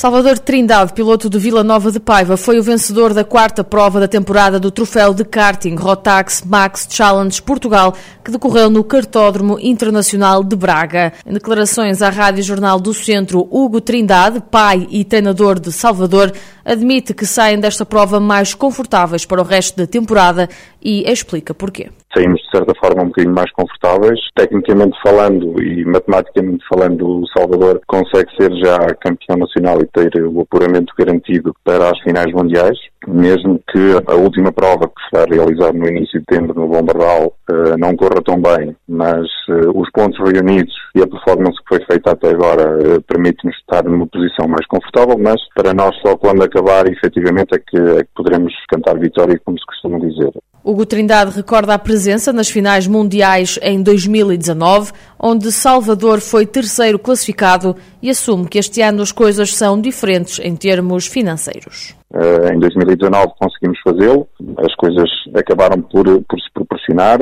Salvador Trindade, piloto de Vila Nova de Paiva, foi o vencedor da quarta prova da temporada do troféu de karting Rotax Max Challenge Portugal, que decorreu no Cartódromo Internacional de Braga. Em declarações à Rádio Jornal do Centro, Hugo Trindade, pai e treinador de Salvador, admite que saem desta prova mais confortáveis para o resto da temporada e explica porquê saímos de certa forma um bocadinho mais confortáveis. Tecnicamente falando e matematicamente falando, o Salvador consegue ser já campeão nacional e ter o apuramento garantido para as finais mundiais, mesmo que a última prova que se vai realizar no início de setembro no Bombardal uh, não corra tão bem, mas uh, os pontos reunidos e a performance que foi feita até agora uh, permite-nos estar numa posição mais confortável, mas para nós só quando acabar efetivamente é que, é que poderemos cantar vitória, como se costuma dizer. Hugo Trindade recorda a presença nas finais mundiais em 2019, onde Salvador foi terceiro classificado e assume que este ano as coisas são diferentes em termos financeiros. Uh, em 2019 conseguimos fazê-lo, as coisas acabaram por, por se proporcionar,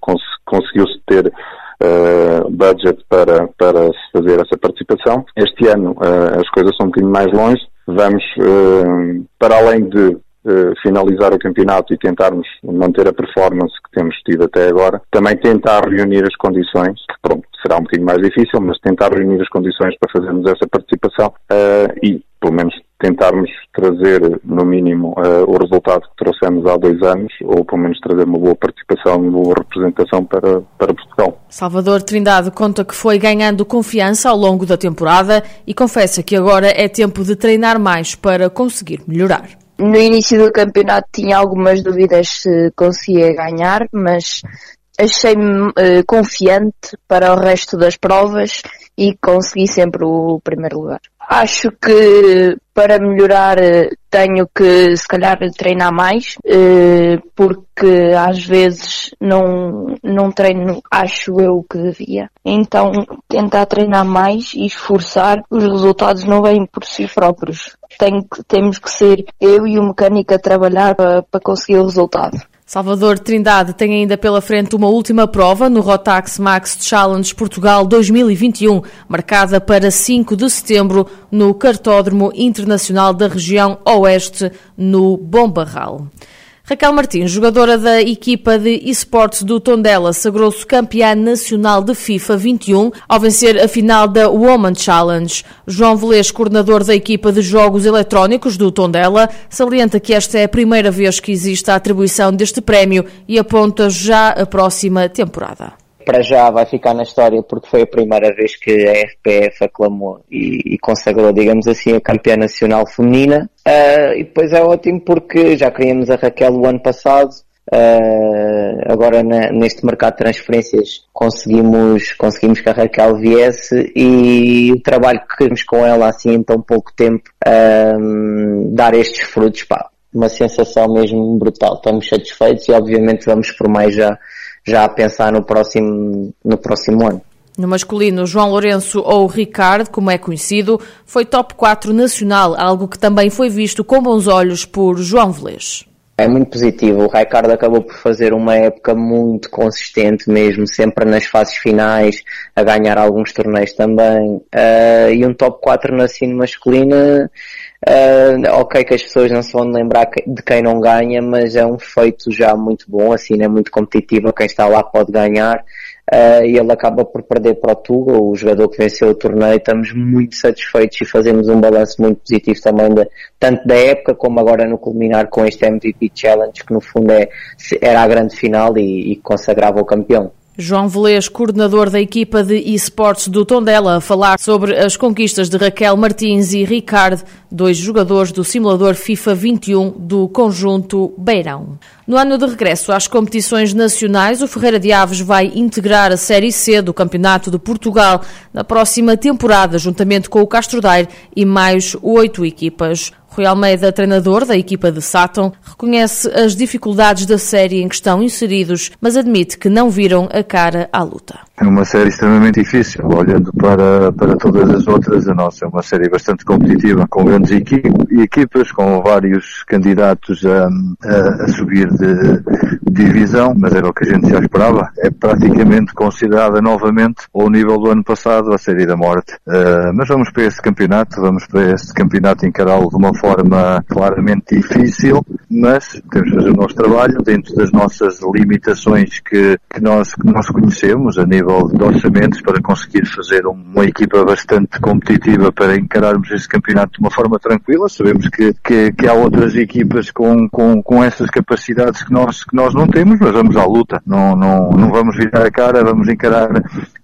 cons conseguiu-se ter uh, budget para, para fazer essa participação. Este ano as coisas são um bocadinho mais longe, vamos, para além de eh, finalizar o campeonato e tentarmos manter a performance que temos tido até agora, também tentar reunir as condições, que pronto, será um bocadinho mais difícil, mas tentar reunir as condições para fazermos essa participação uh, e, pelo menos, tentarmos trazer, no mínimo, uh, o resultado que trouxemos há dois anos, ou pelo menos trazer uma boa participação, uma boa representação para, para Portugal. Salvador Trindade conta que foi ganhando confiança ao longo da temporada e confessa que agora é tempo de treinar mais para conseguir melhorar no início do campeonato tinha algumas dúvidas se conseguia ganhar, mas achei-me uh, confiante para o resto das provas e consegui sempre o primeiro lugar. Acho que para melhorar eh, tenho que se calhar treinar mais, eh, porque às vezes não, não treino, acho eu que devia. Então tentar treinar mais e esforçar, os resultados não vêm por si próprios. Tem, temos que ser eu e o mecânico a trabalhar para, para conseguir o resultado. Salvador Trindade tem ainda pela frente uma última prova no Rotax Max Challenge Portugal 2021, marcada para 5 de setembro no Cartódromo Internacional da Região Oeste, no Bombarral. Raquel Martins, jogadora da equipa de esportes do Tondela, sagrou-se campeã nacional de FIFA 21 ao vencer a final da Woman Challenge. João Velez, coordenador da equipa de jogos eletrónicos do Tondela, salienta que esta é a primeira vez que existe a atribuição deste prémio e aponta já a próxima temporada para já vai ficar na história porque foi a primeira vez que a RPF aclamou e, e consagrou, digamos assim, a campeã nacional feminina. Uh, e depois é ótimo porque já queríamos a Raquel o ano passado. Uh, agora na, neste mercado de transferências conseguimos, conseguimos que a Raquel viesse e o trabalho que queremos com ela assim em tão pouco tempo uh, dar estes frutos, pá, uma sensação mesmo brutal. Estamos satisfeitos e obviamente vamos por mais já já a pensar no próximo, no próximo ano. No masculino, João Lourenço ou Ricardo, como é conhecido, foi top 4 nacional, algo que também foi visto com bons olhos por João Velez. É muito positivo. O Ricardo acabou por fazer uma época muito consistente mesmo, sempre nas fases finais, a ganhar alguns torneios também. Uh, e um top 4 na cena masculina Uh, ok que as pessoas não se vão lembrar de quem não ganha, mas é um feito já muito bom, assim, é muito competitivo, quem está lá pode ganhar. Uh, e ele acaba por perder para o Tuga, o jogador que venceu o torneio. Estamos muito satisfeitos e fazemos um balanço muito positivo também, de, tanto da época como agora no culminar com este MVP Challenge, que no fundo é, era a grande final e, e consagrava o campeão. João Velez, coordenador da equipa de esportes do Tondela, a falar sobre as conquistas de Raquel Martins e Ricardo, dois jogadores do simulador FIFA 21 do conjunto Beirão. No ano de regresso às competições nacionais, o Ferreira de Aves vai integrar a Série C do Campeonato de Portugal na próxima temporada, juntamente com o Castro Daire e mais oito equipas. Rui Almeida, treinador da equipa de Sátão, reconhece as dificuldades da série em que estão inseridos, mas admite que não viram a cara à luta. É uma série extremamente difícil, olhando para, para todas as outras, a nossa é uma série bastante competitiva, com grandes equipas, com vários candidatos a, a, a subir de, divisão, mas era o que a gente já esperava. É praticamente considerada novamente ao nível do ano passado a série da morte. Uh, mas vamos para este campeonato, vamos para este campeonato encará-lo de uma forma claramente difícil, mas temos de fazer o nosso trabalho dentro das nossas limitações que, que, nós, que nós conhecemos a nível de orçamentos para conseguir fazer uma equipa bastante competitiva para encararmos este campeonato de uma forma tranquila. Sabemos que, que, que há outras equipas com, com, com essas capacidades que nós, que nós não temos, mas vamos à luta. Não, não, não vamos virar a cara, vamos encarar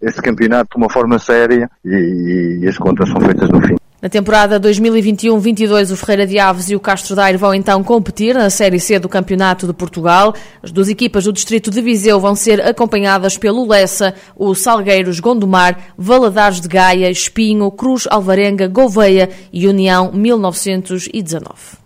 este campeonato de uma forma séria e, e as contas são feitas no fim. Na temporada 2021-22, o Ferreira de Aves e o Castro Daire vão então competir na Série C do Campeonato de Portugal. As duas equipas do Distrito de Viseu vão ser acompanhadas pelo Lessa, o Salgueiros Gondomar, Valadares de Gaia, Espinho, Cruz Alvarenga, Gouveia e União 1919.